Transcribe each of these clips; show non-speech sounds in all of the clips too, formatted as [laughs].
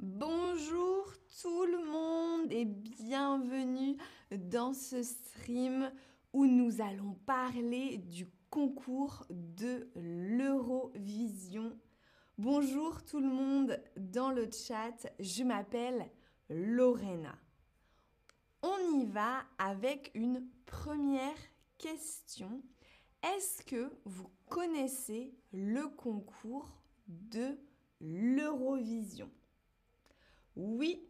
Bonjour tout le monde et bienvenue dans ce stream où nous allons parler du concours de l'Eurovision. Bonjour tout le monde dans le chat, je m'appelle Lorena. On y va avec une première question. Est-ce que vous connaissez le concours de l'Eurovision? Oui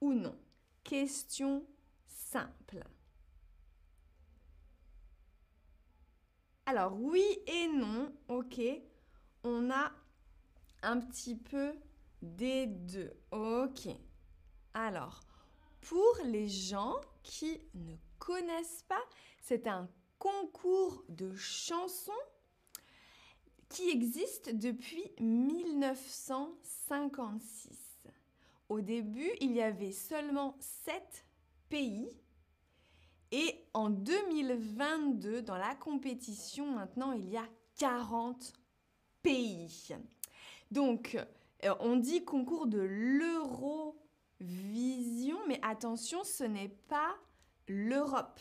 ou non? Question simple. Alors oui et non, ok. On a un petit peu des deux. Ok. Alors, pour les gens qui ne connaissent pas, c'est un concours de chansons qui existe depuis 1956. Au début, il y avait seulement 7 pays. Et en 2022, dans la compétition, maintenant, il y a 40 pays. Donc, euh, on dit concours de l'Eurovision, mais attention, ce n'est pas l'Europe.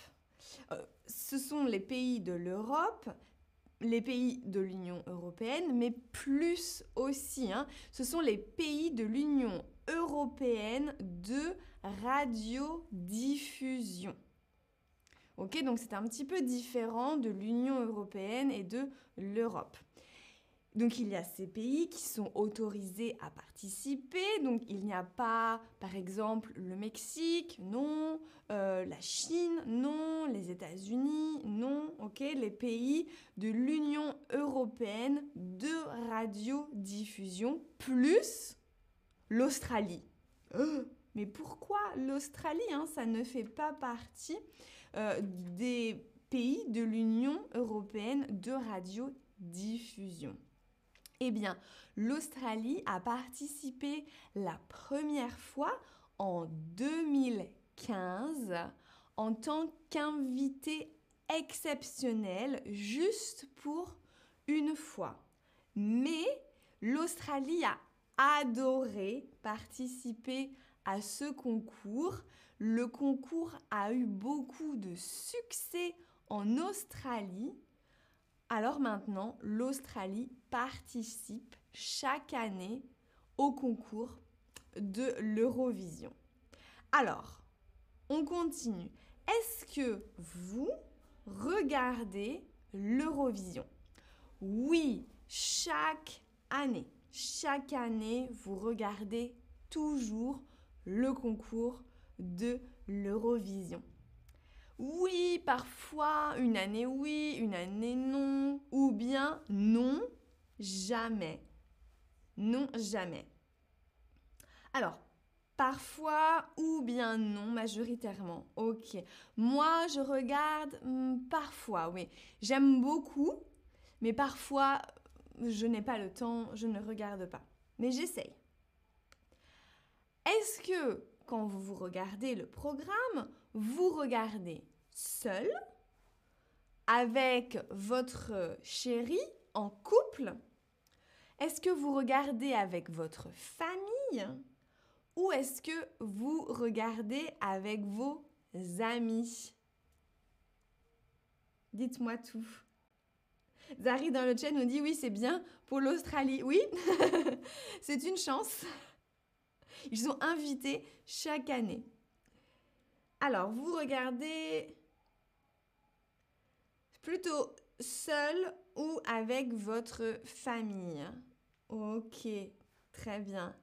Euh, ce sont les pays de l'Europe, les pays de l'Union européenne, mais plus aussi, hein, ce sont les pays de l'Union européenne de radiodiffusion. Ok, donc c'est un petit peu différent de l'Union européenne et de l'Europe. Donc il y a ces pays qui sont autorisés à participer. Donc il n'y a pas, par exemple, le Mexique, non, euh, la Chine, non, les États-Unis, non, ok, les pays de l'Union européenne de radiodiffusion plus l'Australie. Euh, mais pourquoi l'Australie hein, Ça ne fait pas partie euh, des pays de l'Union européenne de radiodiffusion? Eh bien, l'Australie a participé la première fois en 2015 en tant qu'invité exceptionnel juste pour une fois. Mais l'Australie a adoré participer à ce concours. Le concours a eu beaucoup de succès en Australie alors maintenant, l'Australie participe chaque année au concours de l'Eurovision. Alors, on continue. Est-ce que vous regardez l'Eurovision? Oui, chaque année. Chaque année, vous regardez toujours le concours de l'Eurovision. Oui, parfois, une année oui, une année non, ou bien non, jamais. Non, jamais. Alors, parfois ou bien non, majoritairement. Ok. Moi, je regarde hmm, parfois, oui. J'aime beaucoup, mais parfois, je n'ai pas le temps, je ne regarde pas. Mais j'essaye. Est-ce que quand vous regardez le programme, vous regardez seul, avec votre chéri, en couple? Est-ce que vous regardez avec votre famille? Ou est-ce que vous regardez avec vos amis? Dites-moi tout. Zari dans le chat nous dit oui, c'est bien pour l'Australie. Oui, [laughs] c'est une chance. Ils sont invités chaque année. Alors, vous regardez plutôt seul ou avec votre famille? Ok, très bien.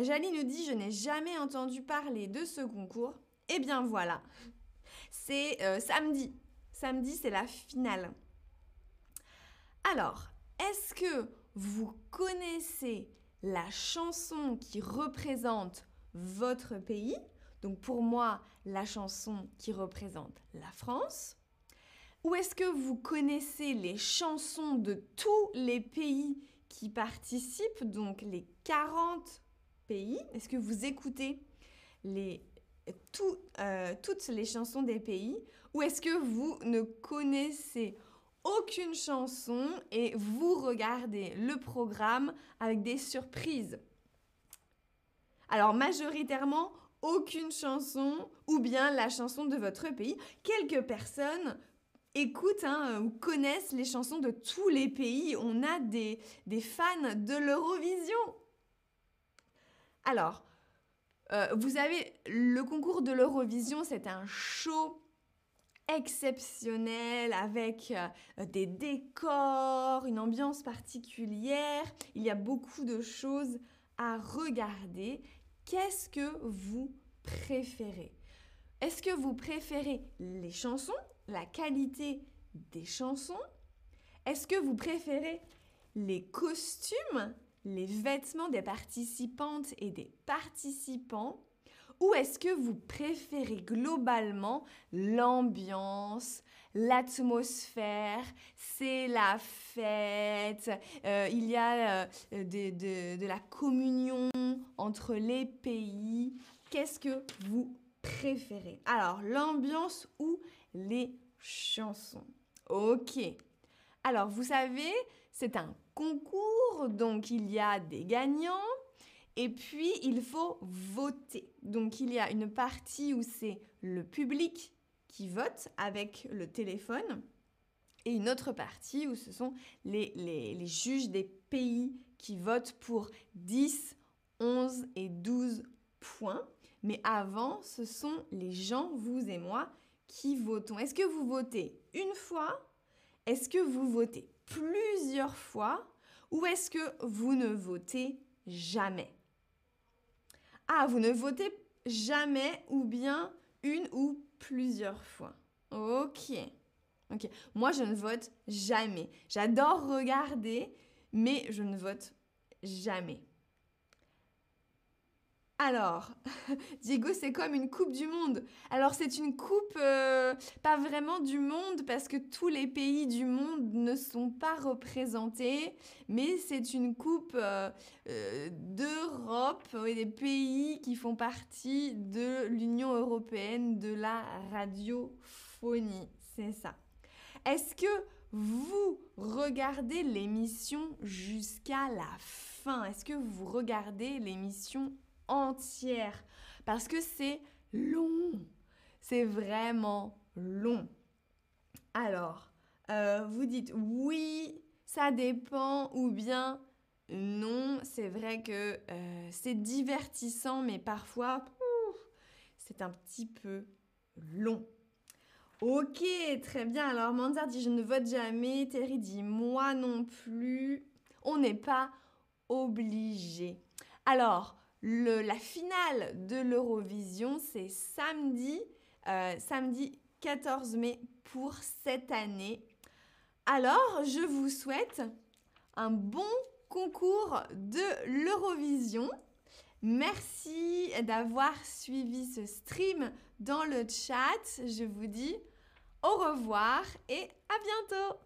Jali nous dit, je n'ai jamais entendu parler de ce concours. Eh bien voilà, c'est euh, samedi. Samedi, c'est la finale. Alors, est-ce que vous connaissez la chanson qui représente votre pays? Donc pour moi, la chanson qui représente la France. Ou est-ce que vous connaissez les chansons de tous les pays qui participent, donc les 40 pays Est-ce que vous écoutez euh, toutes les chansons des pays? Ou est-ce que vous ne connaissez aucune chanson et vous regardez le programme avec des surprises. Alors majoritairement, aucune chanson ou bien la chanson de votre pays. Quelques personnes écoutent hein, ou connaissent les chansons de tous les pays. On a des, des fans de l'Eurovision. Alors, euh, vous avez le concours de l'Eurovision, c'est un show exceptionnel avec euh, des décors, une ambiance particulière. Il y a beaucoup de choses à regarder. Qu'est-ce que vous préférez? Est-ce que vous préférez les chansons, la qualité des chansons? Est-ce que vous préférez les costumes, les vêtements des participantes et des participants? Ou est-ce que vous préférez globalement l'ambiance, l'atmosphère, c'est la fête, euh, il y a euh, de, la communion entre les pays. Qu'est-ce que vous préférez? Alors, l'ambiance ou les chansons? Ok. Alors, vous savez, c'est un concours, donc il y a des gagnants et puis, il faut voter. Donc, il y a une partie où c'est le public qui vote avec le téléphone et une autre partie où ce sont les, juges des pays qui votent pour 10, 11 et 12 points. Mais avant, ce sont les gens, vous et moi, qui votons. Est-ce que vous votez une fois? Est-ce que vous votez plusieurs fois? Ou est-ce que vous ne votez jamais? Ah, vous ne votez jamais ou bien une ou plusieurs fois. Ok. Ok. Moi, je ne vote jamais. J'adore regarder, mais je ne vote jamais. Alors, [laughs] Diego, c'est comme une coupe du monde. Alors, c'est une coupe euh, pas vraiment du monde parce que tous les pays du monde ne sont pas représentés, mais c'est une coupe euh, euh, d'Europe et des pays qui font partie de l'Union européenne de la radiophonie. C'est ça. Est-ce que vous regardez l'émission jusqu'à la fin? Est-ce que vous regardez l'émission entière parce que c'est long. C'est vraiment long. Alors, euh, vous dites oui, ça dépend ou bien non, c'est vrai que euh, c'est divertissant, mais parfois, c'est un petit peu long. Ok, très bien. Alors, Manzar dit je ne vote jamais. Terry dit moi non plus. On n'est pas obligé. Alors, la finale de l'Eurovision, c'est samedi, euh, samedi 14 mai pour cette année. Alors, je vous souhaite un bon concours de l'Eurovision. Merci d'avoir suivi ce stream dans le chat. Je vous dis au revoir et à bientôt